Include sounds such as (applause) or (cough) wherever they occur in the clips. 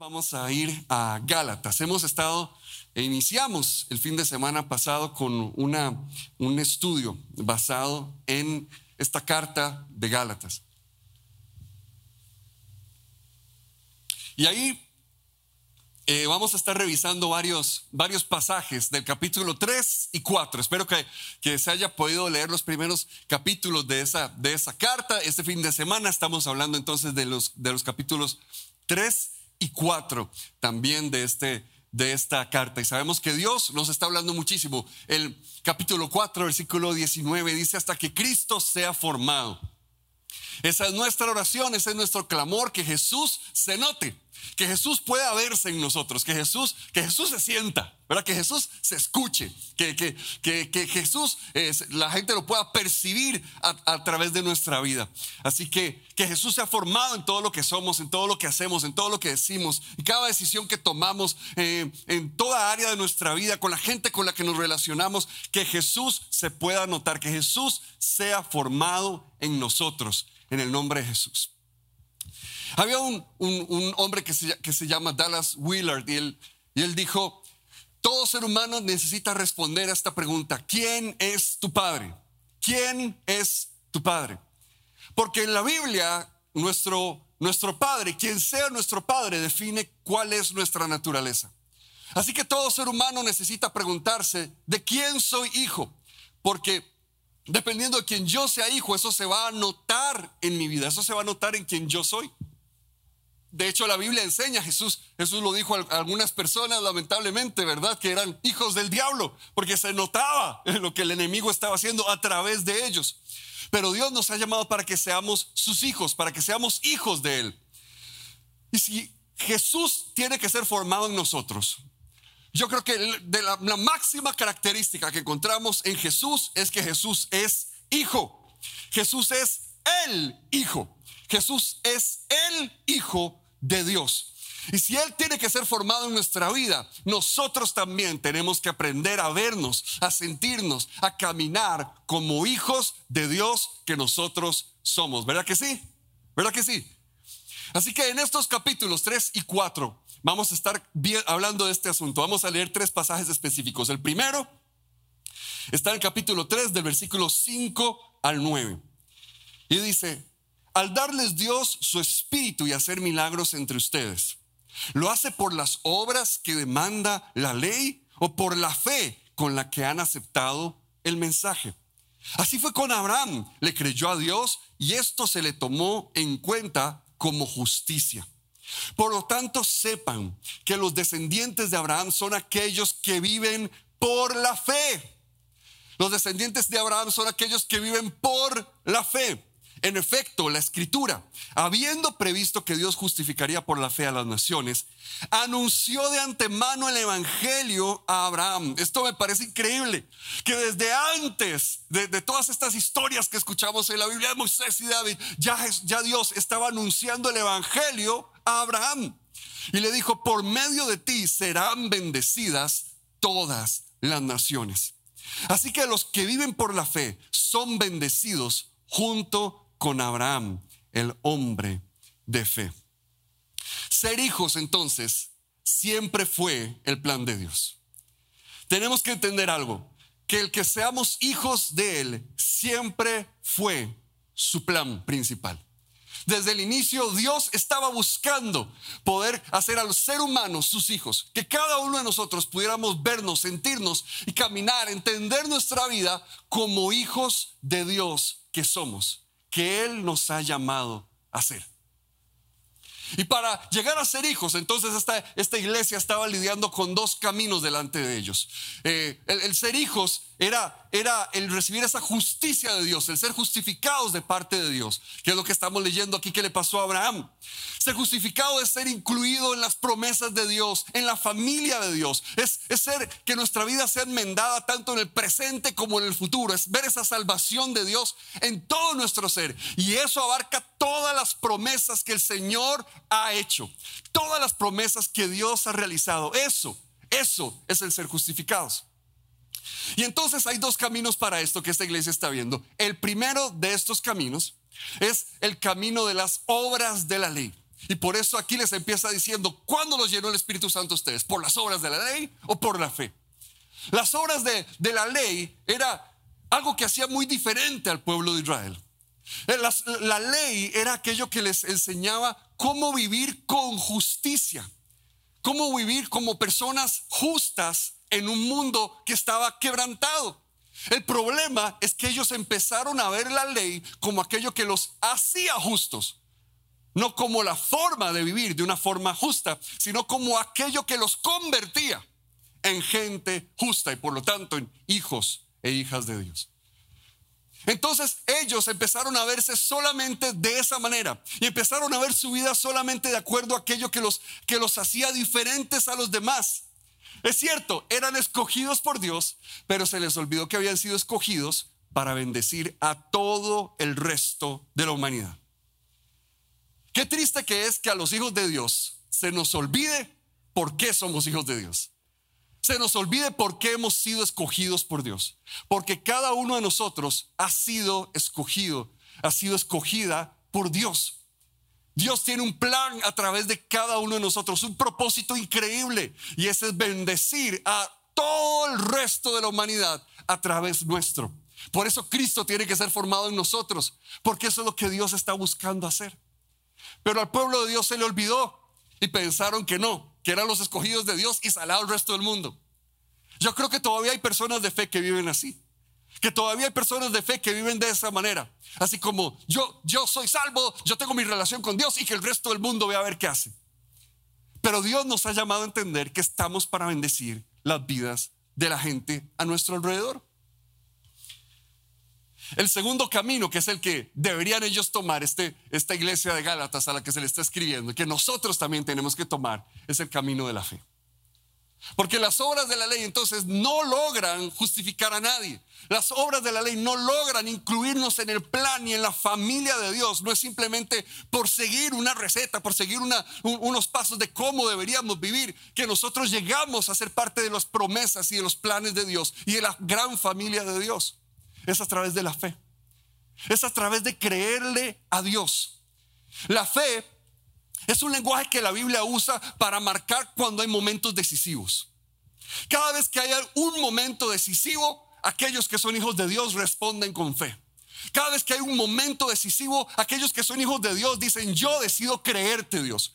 Vamos a ir a Gálatas. Hemos estado e iniciamos el fin de semana pasado con una, un estudio basado en esta carta de Gálatas. Y ahí eh, vamos a estar revisando varios, varios pasajes del capítulo 3 y 4. Espero que, que, se haya podido leer los primeros capítulos de esa, de esa carta. Este fin de semana estamos hablando entonces de los, de los capítulos 3 y 4 también de, este, de esta carta. Y sabemos que Dios nos está hablando muchísimo. El capítulo 4, versículo 19 dice hasta que Cristo sea formado. Esa es nuestra oración, ese es nuestro clamor, que Jesús se note que Jesús pueda verse en nosotros, que Jesús, que Jesús se sienta, ¿verdad? que Jesús se escuche, que, que, que, Jesús, la gente lo pueda percibir a, través de nuestra vida. Así que que Jesús se ha formado en todo lo que somos, en todo lo que hacemos, en todo lo que decimos, y cada decisión que tomamos eh, en toda área de nuestra vida, con la gente con la que nos relacionamos, que Jesús se pueda notar, que Jesús sea formado en nosotros, en el nombre de Jesús. Había un, hombre que se, que se, llama Dallas Willard y él, y él dijo, todo ser humano necesita responder a esta pregunta, ¿quién es tu padre? ¿Quién es tu padre? Porque en la Biblia nuestro, nuestro padre, quien sea nuestro padre, define cuál es nuestra naturaleza. Así que todo ser humano necesita preguntarse, ¿de quién soy hijo? Porque dependiendo de quién yo sea hijo, eso se va a notar en mi vida, eso se va a notar en quien yo soy. De hecho, la Biblia enseña, Jesús, Jesús lo dijo a algunas personas, lamentablemente, ¿verdad? Que eran hijos del diablo, porque se notaba lo que el enemigo estaba haciendo a través de ellos. Pero Dios nos ha llamado para que seamos sus hijos, para que seamos hijos de Él. Y si Jesús tiene que ser formado en nosotros, yo creo que la, la máxima característica que encontramos en Jesús es que Jesús es hijo. Jesús es el hijo. Jesús es el Hijo de Dios. Y si Él tiene que ser formado en nuestra vida, nosotros también tenemos que aprender a vernos, a sentirnos, a caminar como hijos de Dios que nosotros somos. ¿Verdad que sí? ¿Verdad que sí? Así que en estos capítulos 3 y 4 vamos a estar hablando de este asunto. Vamos a leer tres pasajes específicos. El primero está en el capítulo 3 del versículo 5 al 9. Y dice, al darles Dios su espíritu y hacer milagros entre ustedes? ¿Lo hace por las obras que demanda la ley o por la fe con la que han aceptado el mensaje? Así fue con Abraham, le creyó a Dios y esto se le tomó en cuenta como justicia. Por lo tanto, sepan que los descendientes de Abraham son aquellos que viven por la fe. Los descendientes de Abraham son aquellos que viven por la fe. En efecto, la escritura, habiendo previsto que Dios justificaría por la fe a las naciones, anunció de antemano el Evangelio a Abraham. Esto me parece increíble, que desde antes de, todas estas historias que escuchamos en la Biblia de Moisés y David, ya, ya Dios estaba anunciando el Evangelio a Abraham. Y le dijo, por medio de ti serán bendecidas todas las naciones. Así que los que viven por la fe son bendecidos junto con Abraham, el hombre de fe. Ser hijos entonces siempre fue el plan de Dios. Tenemos que entender algo, que el que seamos hijos de Él siempre fue su plan principal. Desde el inicio Dios estaba buscando poder hacer al ser humano sus hijos, que cada uno de nosotros pudiéramos vernos, sentirnos y caminar, entender nuestra vida como hijos de Dios que somos que Él nos ha llamado a ser. Y para llegar a ser hijos, entonces esta, esta iglesia estaba lidiando con dos caminos delante de ellos. Eh, el, ser hijos era, era el recibir esa justicia de Dios, el ser justificados de parte de Dios, que es lo que estamos leyendo aquí que le pasó a Abraham. Ser justificado es ser incluido en las promesas de Dios, en la familia de Dios. Es, es ser que nuestra vida sea enmendada tanto en el presente como en el futuro. Es ver esa salvación de Dios en todo nuestro ser. Y eso abarca todas las promesas que el Señor ha hecho. Todas las promesas que Dios ha realizado. Eso, eso es el ser justificados. Y entonces hay dos caminos para esto que esta iglesia está viendo. El primero de estos caminos es el camino de las obras de la ley. Y por eso aquí les empieza diciendo, ¿cuándo los llenó el Espíritu Santo a ustedes? ¿Por las obras de la ley o por la fe? Las obras de, de la ley era algo que hacía muy diferente al pueblo de Israel. Eh, la, ley era aquello que les enseñaba cómo vivir con justicia, cómo vivir como personas justas en un mundo que estaba quebrantado. El problema es que ellos empezaron a ver la ley como aquello que los hacía justos, no como la forma de vivir de una forma justa, sino como aquello que los convertía en gente justa y por lo tanto en hijos e hijas de Dios. Entonces ellos empezaron a verse solamente de esa manera y empezaron a ver su vida solamente de acuerdo a aquello que los, que los hacía diferentes a los demás. Es cierto, eran escogidos por Dios, pero se les olvidó que habían sido escogidos para bendecir a todo el resto de la humanidad. Qué triste que es que a los hijos de Dios se nos olvide por qué somos hijos de Dios se nos olvide por qué hemos sido escogidos por Dios. Porque cada uno de nosotros ha sido escogido, ha sido escogida por Dios. Dios tiene un plan a través de cada uno de nosotros, un propósito increíble. Y ese es bendecir a todo el resto de la humanidad a través nuestro. Por eso Cristo tiene que ser formado en nosotros, porque eso es lo que Dios está buscando hacer. Pero al pueblo de Dios se le olvidó y pensaron que no, que eran los escogidos de Dios y salado el resto del mundo. Yo creo que todavía hay personas de fe que viven así. Que todavía hay personas de fe que viven de esa manera. Así como yo, yo soy salvo, yo tengo mi relación con Dios y que el resto del mundo vea a ver qué hace. Pero Dios nos ha llamado a entender que estamos para bendecir las vidas de la gente a nuestro alrededor. El segundo camino, que es el que deberían ellos tomar, este, esta iglesia de Gálatas a la que se le está escribiendo, que nosotros también tenemos que tomar, es el camino de la fe. Porque las obras de la ley entonces no logran justificar a nadie. Las obras de la ley no logran incluirnos en el plan y en la familia de Dios. No es simplemente por seguir una receta, por seguir unos pasos de cómo deberíamos vivir, que nosotros llegamos a ser parte de las promesas y de los planes de Dios y de la gran familia de Dios es a través de la fe. Es a través de creerle a Dios. La fe es un lenguaje que la Biblia usa para marcar cuando hay momentos decisivos. Cada vez que hay un momento decisivo, aquellos que son hijos de Dios responden con fe. Cada vez que hay un momento decisivo, aquellos que son hijos de Dios dicen, yo decido creerte Dios.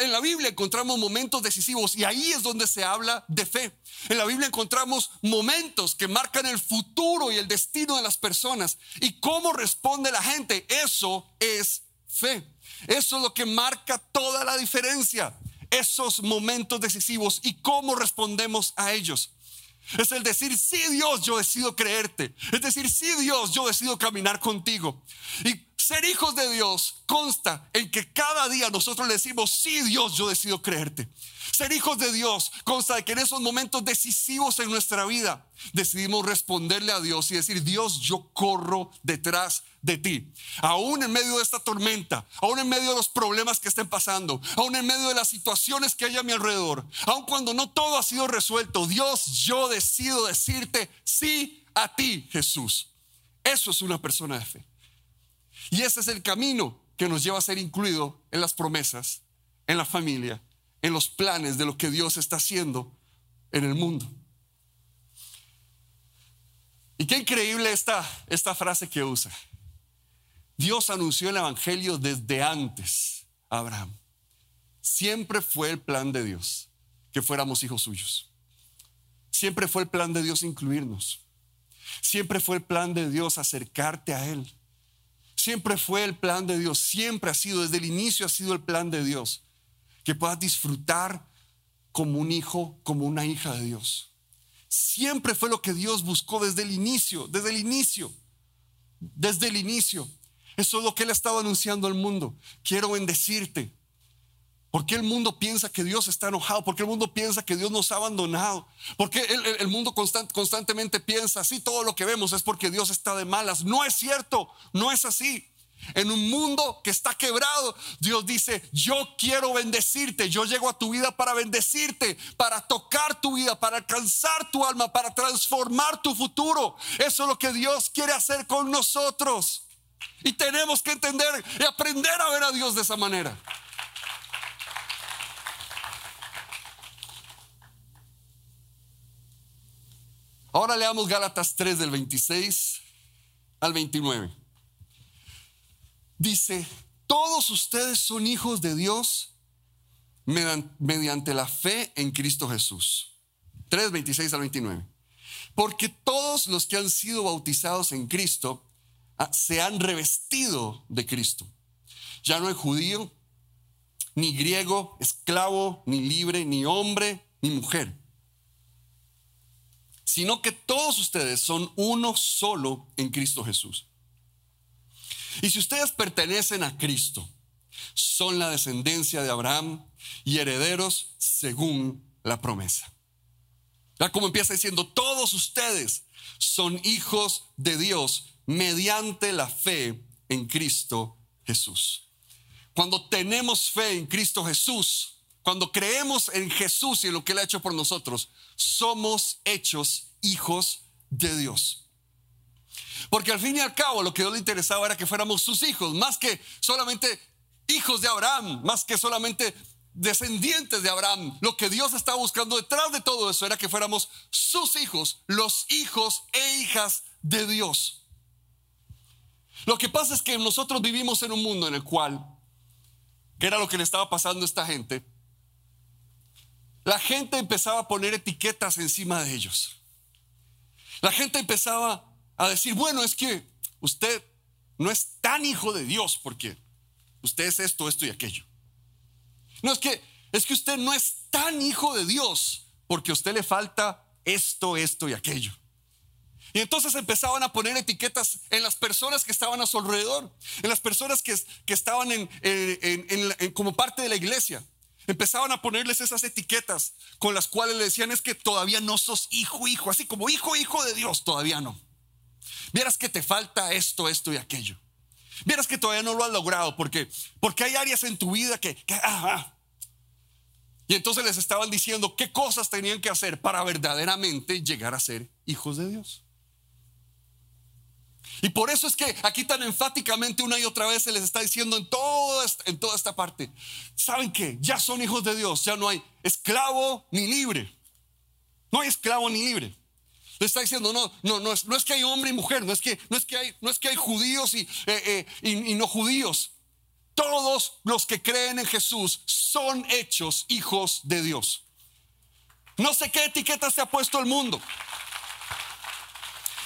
En la Biblia encontramos momentos decisivos y ahí es donde se habla de fe. En la Biblia encontramos momentos que marcan el futuro y el destino de las personas y cómo responde la gente. Eso es fe. Eso es lo que marca toda la diferencia. Esos momentos decisivos y cómo respondemos a ellos. Es el decir, sí Dios, yo decido creerte. Es decir, sí Dios, yo decido caminar contigo. Y ser hijos de Dios consta en que cada día nosotros le decimos, sí Dios, yo decido creerte. Ser hijos de Dios consta de que en esos momentos decisivos en nuestra vida decidimos responderle a Dios y decir, Dios, yo corro detrás de ti. Aún en medio de esta tormenta, aún en medio de los problemas que estén pasando, aún en medio de las situaciones que hay a mi alrededor, aún cuando no todo ha sido resuelto, Dios, yo decido decirte sí a ti, Jesús. Eso es una persona de fe. Y ese es el camino que nos lleva a ser incluido en las promesas, en la familia, en los planes de lo que Dios está haciendo en el mundo. Y qué increíble esta, esta frase que usa. Dios anunció el Evangelio desde antes Abraham. Siempre fue el plan de Dios que fuéramos hijos suyos. Siempre fue el plan de Dios incluirnos. Siempre fue el plan de Dios acercarte a Él. Siempre fue el plan de Dios. Siempre ha sido, desde el inicio ha sido el plan de Dios. Que puedas disfrutar como un hijo, como una hija de Dios. Siempre fue lo que Dios buscó desde el inicio, desde el inicio, desde el inicio. Eso es lo que Él ha estado anunciando al mundo. Quiero bendecirte. ¿Por qué el mundo piensa que Dios está enojado? ¿Por qué el mundo piensa que Dios nos ha abandonado? ¿Por qué el, mundo constantemente piensa así? Todo lo que vemos es porque Dios está de malas. No es cierto, no es así. En un mundo que está quebrado, Dios dice, yo quiero bendecirte, yo llego a tu vida para bendecirte, para tocar tu vida, para alcanzar tu alma, para transformar tu futuro. Eso es lo que Dios quiere hacer con nosotros. Y tenemos que entender y aprender a ver a Dios de esa manera. Ahora leamos Gálatas 3 del 26 al 29. Dice, todos ustedes son hijos de Dios mediante la fe en Cristo Jesús. 3, 26 al 29. Porque todos los que han sido bautizados en Cristo, se han revestido de Cristo. Ya no hay judío, ni griego, esclavo, ni libre, ni hombre, ni mujer. Sino que todos ustedes son uno solo en Cristo Jesús. Y si ustedes pertenecen a Cristo, son la descendencia de Abraham y herederos según la promesa. Ya como empieza diciendo, todos ustedes son hijos de Dios mediante la fe en Cristo Jesús. Cuando tenemos fe en Cristo Jesús, cuando creemos en Jesús y en lo que Él ha hecho por nosotros, somos hechos hijos de Dios. Porque al fin y al cabo lo que Dios le interesaba era que fuéramos sus hijos, más que solamente hijos de Abraham, más que solamente descendientes de Abraham. Lo que Dios estaba buscando detrás de todo eso era que fuéramos sus hijos, los hijos e hijas de Dios. Lo que pasa es que nosotros vivimos en un mundo en el cual, que era lo que le estaba pasando a esta gente, la gente empezaba a poner etiquetas encima de ellos. La gente empezaba a decir, bueno, es que usted no es tan hijo de Dios porque usted es esto, esto y aquello. No es que es que usted no es tan hijo de Dios porque a usted le falta esto, esto y aquello. Y entonces empezaban a poner etiquetas en las personas que estaban a su alrededor, en las personas que, que estaban en, como parte de la iglesia. Empezaban a ponerles esas etiquetas con las cuales le decían es que todavía no sos hijo, hijo, así como hijo, hijo de Dios, todavía no. Vieras que te falta esto, esto y aquello. Vieras que todavía no lo has logrado porque, porque hay áreas en tu vida que, Y entonces les estaban diciendo qué cosas tenían que hacer para verdaderamente llegar a ser hijos de Dios. Y por eso es que aquí tan enfáticamente una y otra vez se les está diciendo en, todo, en toda esta parte, ¿saben que Ya son hijos de Dios, ya no hay esclavo ni libre. No hay esclavo ni libre. Le está diciendo, no, no, no es, no es que hay hombre y mujer, no es que, no es que, hay, no es que hay judíos y, eh, eh, y no judíos. Todos los que creen en Jesús son hechos hijos de Dios. No sé qué etiqueta se ha puesto el mundo.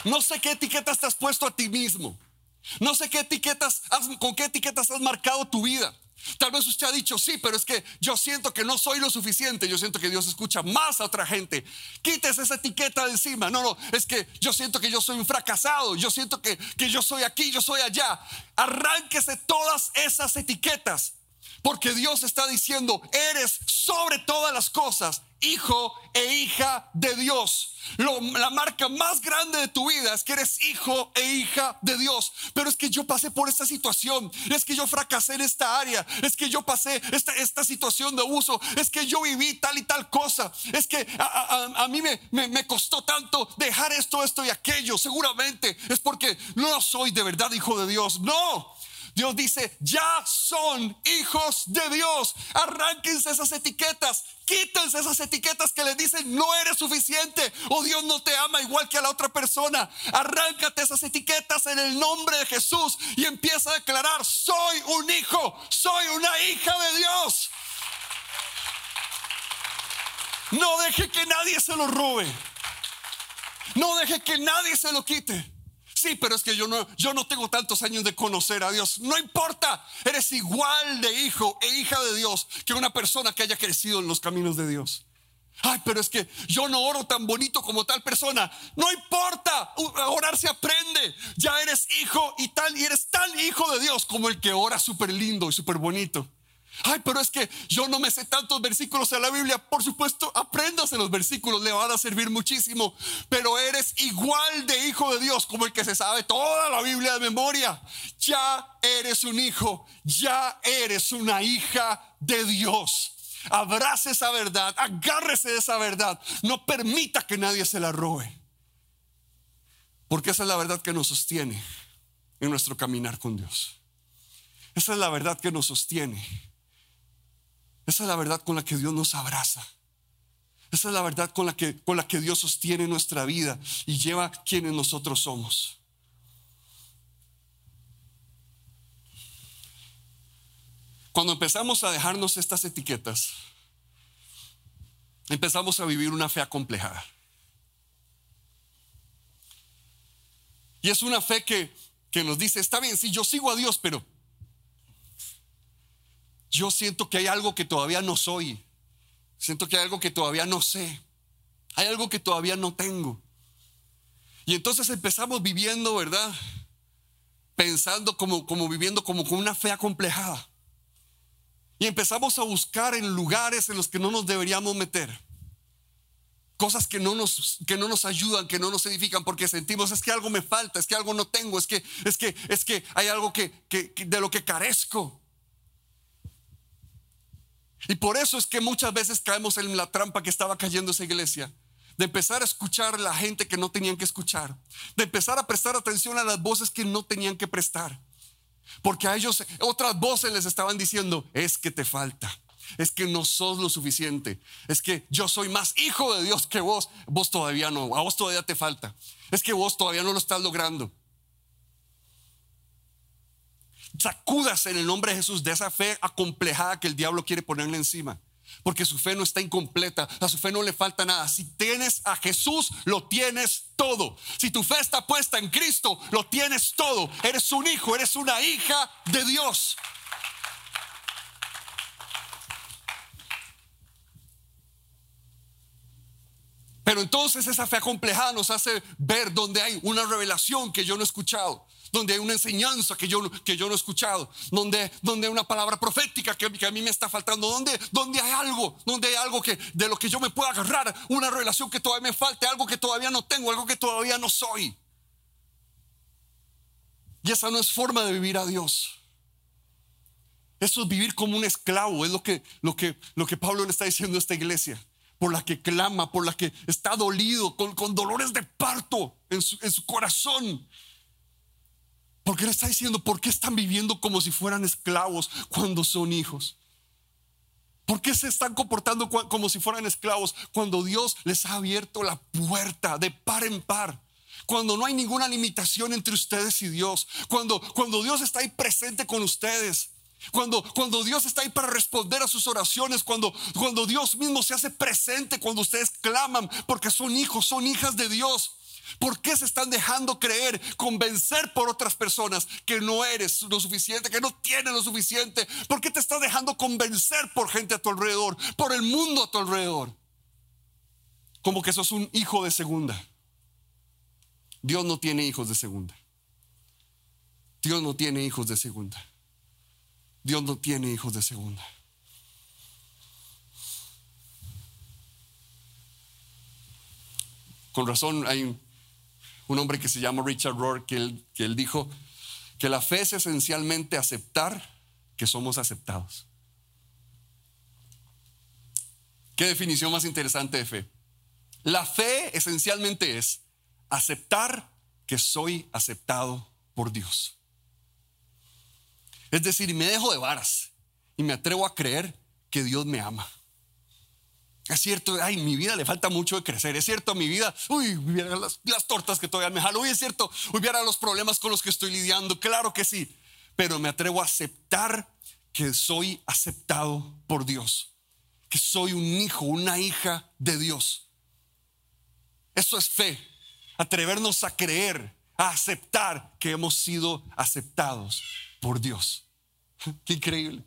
No sé qué etiquetas te has puesto a ti mismo. No sé qué etiquetas, con qué etiquetas has marcado tu vida. Tal vez usted ha dicho, sí, pero es que yo siento que no soy lo suficiente, yo siento que Dios escucha más a otra gente. Quítese esa etiqueta de encima. No, no, es que yo siento que yo soy un fracasado, yo siento que, que yo soy aquí, yo soy allá. Arránquese todas esas etiquetas, porque Dios está diciendo, eres sobre todas las cosas hijo e hija de Dios. la marca más grande de tu vida es que eres hijo e hija de Dios. Pero es que yo pasé por esta situación, es que yo fracasé en esta área, es que yo pasé esta, esta situación de abuso, es que yo viví tal y tal cosa, es que a, mí me, me, me costó tanto dejar esto, esto y aquello. Seguramente es porque no soy de verdad hijo de Dios. No, Dios dice, ya son hijos de Dios. Arránquense esas etiquetas. Quítense esas etiquetas que le dicen no eres suficiente o Dios no te ama igual que a la otra persona. Arráncate esas etiquetas en el nombre de Jesús y empieza a declarar, soy un hijo, soy una hija de Dios. No deje que nadie se lo robe. No deje que nadie se lo quite. Sí, pero es que yo no, yo no tengo tantos años de conocer a Dios. No importa, eres igual de hijo e hija de Dios que una persona que haya crecido en los caminos de Dios. Ay, pero es que yo no oro tan bonito como tal persona. No importa, orar se aprende. Ya eres hijo y tal, y eres tan hijo de Dios como el que ora súper lindo y súper bonito. Ay, pero es que yo no me sé tantos versículos en la Biblia. Por supuesto, apréndase los versículos, le van a servir muchísimo. Pero eres igual de hijo de Dios como el que se sabe toda la Biblia de memoria. Ya eres un hijo, ya eres una hija de Dios. Abrace esa verdad, agárrese de esa verdad. No permita que nadie se la robe. Porque esa es la verdad que nos sostiene en nuestro caminar con Dios. Esa es la verdad que nos sostiene esa es la verdad con la que Dios nos abraza. Esa es la verdad con la que, con la que Dios sostiene nuestra vida y lleva quienes nosotros somos. Cuando empezamos a dejarnos estas etiquetas, empezamos a vivir una fe acomplejada. Y es una fe que, que nos dice, está bien, sí, yo sigo a Dios, pero yo siento que hay algo que todavía no soy. Siento que hay algo que todavía no sé. Hay algo que todavía no tengo. Y entonces empezamos viviendo, ¿verdad? Pensando como, como viviendo como con una fe acomplejada. Y empezamos a buscar en lugares en los que no nos deberíamos meter. Cosas que no nos, que no nos ayudan, que no nos edifican, porque sentimos es que algo me falta, es que algo no tengo, es que, es que, es que hay algo que, que de lo que carezco. Y por eso es que muchas veces caemos en la trampa que estaba cayendo esa iglesia. De empezar a escuchar a la gente que no tenían que escuchar. De empezar a prestar atención a las voces que no tenían que prestar. Porque a ellos otras voces les estaban diciendo, es que te falta. Es que no sos lo suficiente. Es que yo soy más hijo de Dios que vos. Vos todavía no. A vos todavía te falta. Es que vos todavía no lo estás logrando. Sacúdase en el nombre de Jesús de esa fe acomplejada que el diablo quiere ponerle encima. Porque su fe no está incompleta, a su fe no le falta nada. Si tienes a Jesús, lo tienes todo. Si tu fe está puesta en Cristo, lo tienes todo. Eres un hijo, eres una hija de Dios. Pero entonces esa fe acomplejada nos hace ver donde hay una revelación que yo no he escuchado donde hay una enseñanza que yo, que yo no he escuchado, donde, donde hay una palabra profética que, a mí me está faltando, donde, donde hay algo, donde hay algo que, de lo que yo me pueda agarrar, una relación que todavía me falte, algo que todavía no tengo, algo que todavía no soy. Y esa no es forma de vivir a Dios. Eso es vivir como un esclavo, es lo que, lo que, lo que Pablo le está diciendo a esta iglesia, por la que clama, por la que está dolido, con, dolores de parto en su, en su corazón, porque le está diciendo, ¿por qué están viviendo como si fueran esclavos cuando son hijos? ¿Por qué se están comportando como si fueran esclavos cuando Dios les ha abierto la puerta de par en par? Cuando no hay ninguna limitación entre ustedes y Dios. Cuando, cuando Dios está ahí presente con ustedes. Cuando, cuando Dios está ahí para responder a sus oraciones. Cuando, cuando Dios mismo se hace presente cuando ustedes claman porque son hijos, son hijas de Dios. ¿Por qué se están dejando creer, convencer por otras personas que no eres lo suficiente, que no tienes lo suficiente? ¿Por qué te estás dejando convencer por gente a tu alrededor, por el mundo a tu alrededor? Como que sos un hijo de segunda. Dios no tiene hijos de segunda. Dios no tiene hijos de segunda. Dios no tiene hijos de segunda. Con razón hay un hombre que se llama Richard Rohr, que él, que él dijo que la fe es esencialmente aceptar que somos aceptados. ¿Qué definición más interesante de fe? La fe esencialmente es aceptar que soy aceptado por Dios. Es decir, me dejo de varas y me atrevo a creer que Dios me ama. Es cierto, ay, mi vida le falta mucho de crecer. Es cierto, mi vida, uy, hubiera las, tortas que todavía me jalo. Uy, es cierto, hubiera los problemas con los que estoy lidiando. Claro que sí. Pero me atrevo a aceptar que soy aceptado por Dios. Que soy un hijo, una hija de Dios. Eso es fe. Atrevernos a creer, a aceptar que hemos sido aceptados por Dios. (laughs) Qué increíble.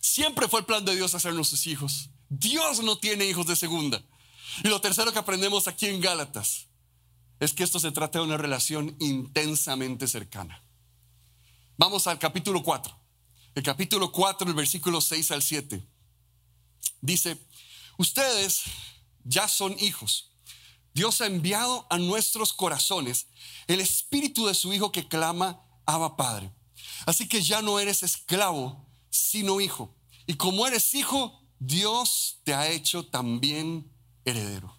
Siempre fue el plan de Dios hacernos sus hijos. Dios no tiene hijos de segunda. Y lo tercero que aprendemos aquí en Gálatas es que esto se trata de una relación intensamente cercana. Vamos al capítulo 4. El capítulo 4, el versículo 6 al 7. Dice, ustedes ya son hijos. Dios ha enviado a nuestros corazones el espíritu de su Hijo que clama, Abba Padre. Así que ya no eres esclavo, sino hijo. Y como eres hijo, Dios te ha hecho también heredero.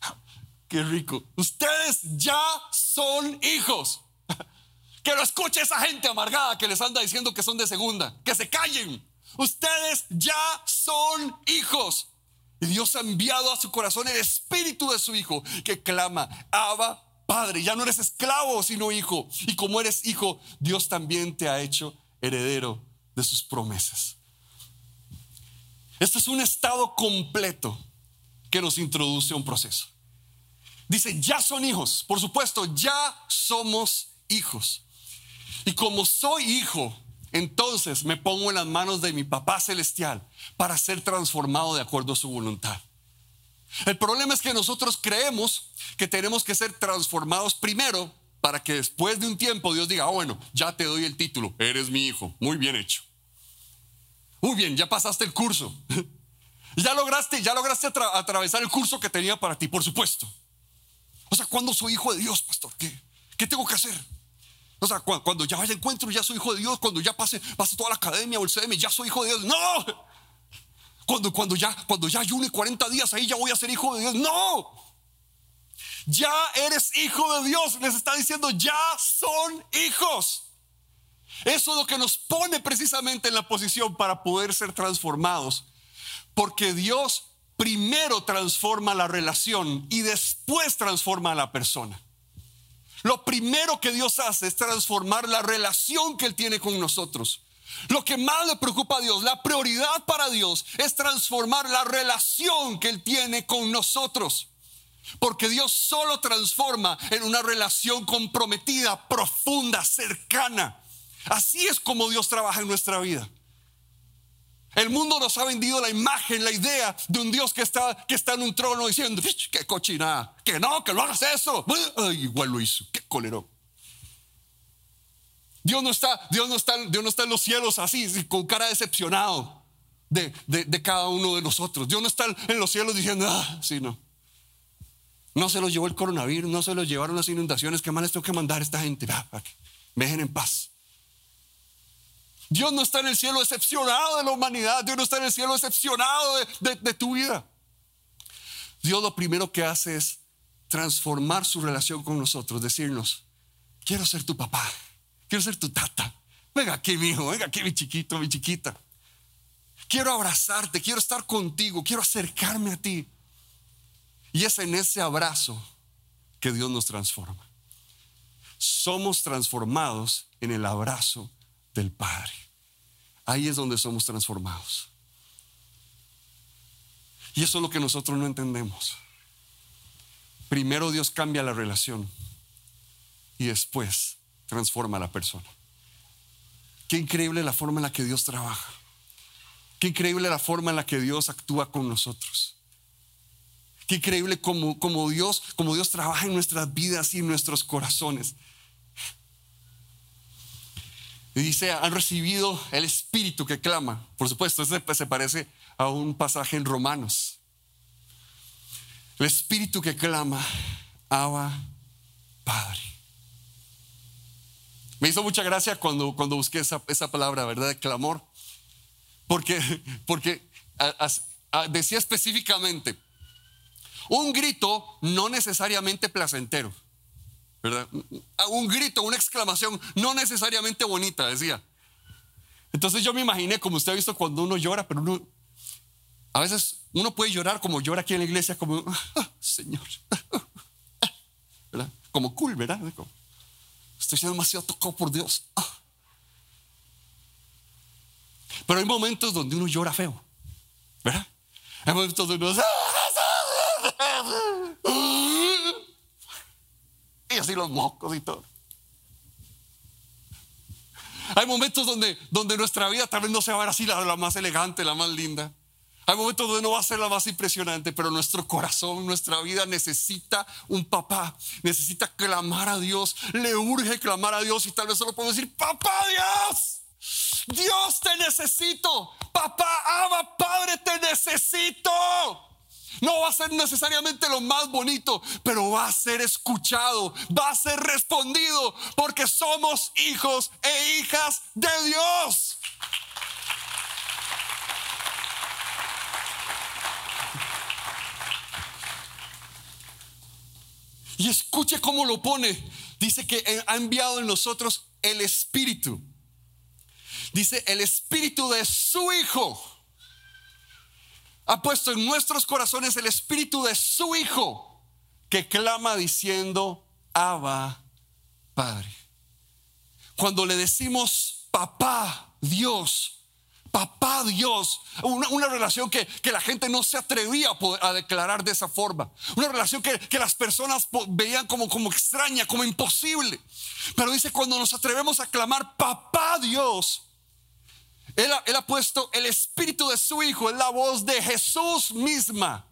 (laughs) Qué rico. Ustedes ya son hijos. (laughs) Que lo escuche esa gente amargada que les anda diciendo que son de segunda. Que se callen. Ustedes ya son hijos. Y Dios ha enviado a su corazón el espíritu de su Hijo que clama, Abba, Padre, ya no eres esclavo, sino hijo. Y como eres hijo, Dios también te ha hecho heredero de sus promesas. Este es un estado completo que nos introduce a un proceso. Dice, ya son hijos. Por supuesto, ya somos hijos. Y como soy hijo, entonces me pongo en las manos de mi papá celestial para ser transformado de acuerdo a su voluntad. El problema es que nosotros creemos que tenemos que ser transformados primero para que después de un tiempo Dios diga, ah, bueno, ya te doy el título, eres mi hijo, muy bien hecho. Muy bien, ya pasaste el curso. (laughs) ya lograste, ya lograste atravesar el curso que tenía para ti, por supuesto. O sea, cuando soy hijo de Dios, pastor? ¿Qué, tengo que hacer? O sea, cuando, ya vaya encuentro, ya soy hijo de Dios. Cuando ya pase, pase toda la academia o el CM, ya soy hijo de Dios. No. Cuando, cuando, ya, cuando ya ayune 40 días, ahí ya voy a ser hijo de Dios. No. Ya eres hijo de Dios. Les está diciendo, ya son hijos. Eso es lo que nos pone precisamente en la posición para poder ser transformados. Porque Dios primero transforma la relación y después transforma a la persona. Lo primero que Dios hace es transformar la relación que Él tiene con nosotros. Lo que más le preocupa a Dios, la prioridad para Dios es transformar la relación que Él tiene con nosotros. Porque Dios solo transforma en una relación comprometida, profunda, cercana. Así es como Dios trabaja en nuestra vida. El mundo nos ha vendido la imagen, la idea de un Dios que está, que está en un trono diciendo, qué cochinada, que no, que no hagas eso. igual lo hizo, qué colero. Dios no está, Dios no está, Dios no está en los cielos así, con cara decepcionado de, de, cada uno de nosotros. Dios no está en los cielos diciendo, ah, sí, no. No se los llevó el coronavirus, no se los llevaron las inundaciones, ¿qué más les tengo que mandar a esta gente? Ah, me dejen en paz. Dios no está en el cielo decepcionado de la humanidad. Dios no está en el cielo decepcionado de, tu vida. Dios lo primero que hace es transformar su relación con nosotros, decirnos, quiero ser tu papá, quiero ser tu tata. Venga aquí, mi hijo, venga aquí, mi chiquito, mi chiquita. Quiero abrazarte, quiero estar contigo, quiero acercarme a ti. Y es en ese abrazo que Dios nos transforma. Somos transformados en el abrazo del Padre. Ahí es donde somos transformados. Y eso es lo que nosotros no entendemos. Primero Dios cambia la relación y después transforma a la persona. Qué increíble la forma en la que Dios trabaja. Qué increíble la forma en la que Dios actúa con nosotros. Qué increíble como, Dios, como Dios trabaja en nuestras vidas y en nuestros corazones. Y dice, han recibido el espíritu que clama. Por supuesto, ese se parece a un pasaje en Romanos. El espíritu que clama, Abba, Padre. Me hizo mucha gracia cuando, cuando busqué esa, esa palabra, ¿verdad? Clamor. Porque, porque decía específicamente, un grito no necesariamente placentero. Un grito, una exclamación, no necesariamente bonita, decía. Entonces yo me imaginé, como usted ha visto cuando uno llora, pero uno, a veces uno puede llorar como llora aquí en la iglesia, como, ah, Señor, (laughs) ¿verdad? Como cool, ¿verdad? Estoy siendo demasiado tocado por Dios. Ah. Pero hay momentos donde uno llora feo, ¿verdad? Hay momentos donde uno... y así los mocos y todo. Hay momentos donde, donde nuestra vida tal vez no se va así la más elegante, la más linda. Hay momentos donde no va a ser la más impresionante, pero nuestro corazón, nuestra vida necesita un papá, necesita clamar a Dios, le urge clamar a Dios y tal vez solo podemos decir, papá Dios, Dios te necesito, papá, ama, Padre, te necesito. No va a ser necesariamente lo más bonito, pero va a ser escuchado, va a ser respondido, porque somos hijos e hijas de Dios. Y escuche cómo lo pone. Dice que ha enviado en nosotros el Espíritu. Dice el Espíritu de su Hijo ha puesto en nuestros corazones el espíritu de su Hijo, que clama diciendo, Abba, Padre. Cuando le decimos, papá, Dios, papá Dios, una, relación que, la gente no se atrevía a, declarar de esa forma, una relación que, las personas veían como, como extraña, como imposible. Pero dice, cuando nos atrevemos a clamar, papá Dios, él, él ha puesto el espíritu de su Hijo, es la voz de Jesús misma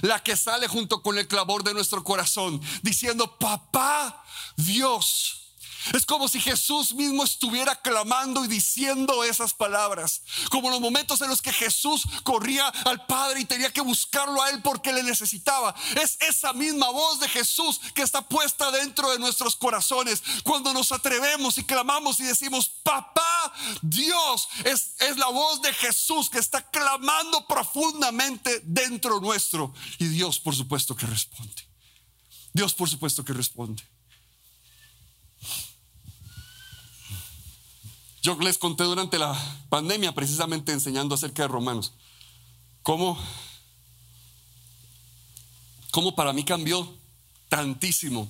la que sale junto con el clamor de nuestro corazón, diciendo, papá Dios. Es como si Jesús mismo estuviera clamando y diciendo esas palabras. Como los momentos en los que Jesús corría al Padre y tenía que buscarlo a Él porque le necesitaba. Es esa misma voz de Jesús que está puesta dentro de nuestros corazones. Cuando nos atrevemos y clamamos y decimos, papá, Dios, es, es la voz de Jesús que está clamando profundamente dentro nuestro. Y Dios, por supuesto, que responde. Dios, por supuesto, que responde. Yo les conté durante la pandemia, precisamente enseñando acerca de Romanos, cómo, cómo para mí cambió tantísimo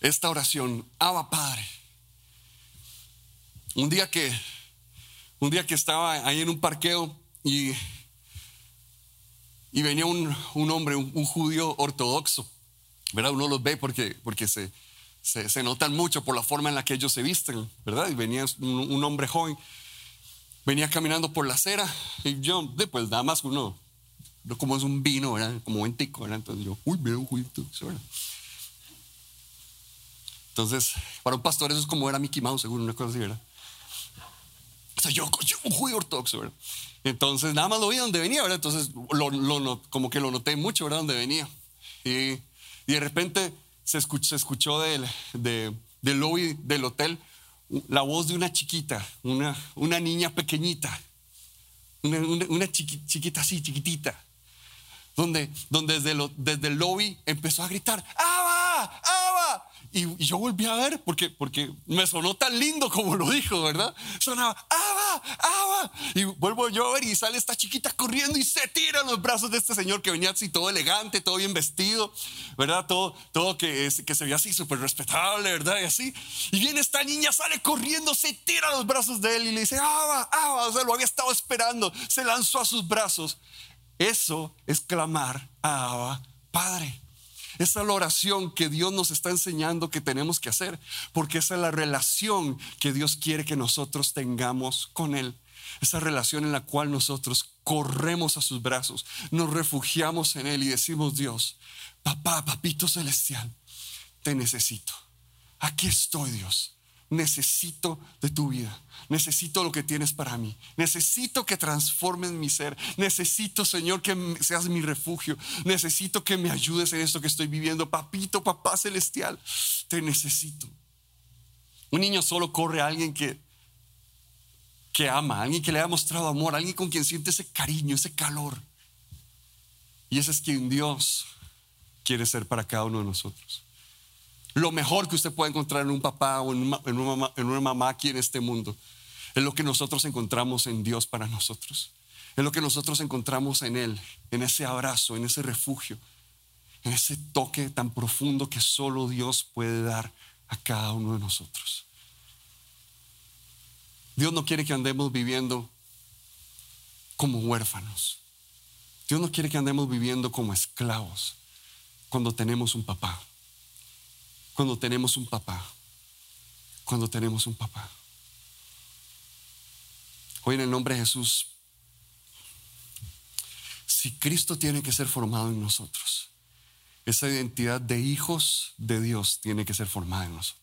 esta oración. Abba Padre. Un día que, un día que estaba ahí en un parqueo y, y venía un, hombre, un, un, judío ortodoxo, ¿verdad? Uno los ve porque, porque se, se, notan mucho por la forma en la que ellos se visten, ¿verdad? Y venía un, hombre joven, venía caminando por la acera y yo, pues nada más uno, como es un vino, ¿verdad? Como un tico, ¿verdad? Entonces yo, uy, veo un juguito, ¿verdad? Entonces, para un pastor eso es como era Mickey Mouse, seguro, una cosa así, ¿verdad? O sea, yo, un judío ortodoxo, ¿verdad? Entonces, nada más lo vi donde venía, ¿verdad? Entonces, lo, como que lo noté mucho, ¿verdad? Donde venía. Y, y de repente se escuchó, escuchó del, del lobby del hotel la voz de una chiquita, una, una niña pequeñita, una, chiquita así, chiquitita, donde, donde desde, desde el lobby empezó a gritar, ¡Aba! ¡Aba! Y, yo volví a ver porque, porque me sonó tan lindo como lo dijo, ¿verdad? Sonaba, ¡Aba! ¡Aba! Y vuelvo yo a ver y sale esta chiquita corriendo y se tira en los brazos de este señor que venía así todo elegante, todo bien vestido, ¿verdad? Todo, todo que, que se veía así súper respetable, ¿verdad? Y así. Y viene esta niña, sale corriendo, se tira a los brazos de él y le dice, ¡Aba! ¡Aba! O sea, lo había estado esperando, se lanzó a sus brazos. Eso es clamar a Abba, Padre. Esa es la oración que Dios nos está enseñando que tenemos que hacer, porque esa es la relación que Dios quiere que nosotros tengamos con Él. Esa relación en la cual nosotros corremos a sus brazos, nos refugiamos en Él y decimos, Dios, papá, papito celestial, te necesito. Aquí estoy, Dios necesito de tu vida, necesito lo que tienes para mí, necesito que transformes mi ser, necesito, Señor, que seas mi refugio, necesito que me ayudes en esto que estoy viviendo, papito, papá celestial, te necesito. Un niño solo corre a alguien que, que ama, alguien que le ha mostrado amor, alguien con quien siente ese cariño, ese calor. Y ese es quien Dios quiere ser para cada uno de nosotros lo mejor que usted puede encontrar en un papá o en una, mamá, aquí en este mundo es lo que nosotros encontramos en Dios para nosotros. Es lo que nosotros encontramos en Él, en ese abrazo, en ese refugio, en ese toque tan profundo que solo Dios puede dar a cada uno de nosotros. Dios no quiere que andemos viviendo como huérfanos. Dios no quiere que andemos viviendo como esclavos cuando tenemos un papá cuando tenemos un papá. Cuando tenemos un papá. Hoy en el nombre de Jesús, si Cristo tiene que ser formado en nosotros, esa identidad de hijos de Dios tiene que ser formada en nosotros.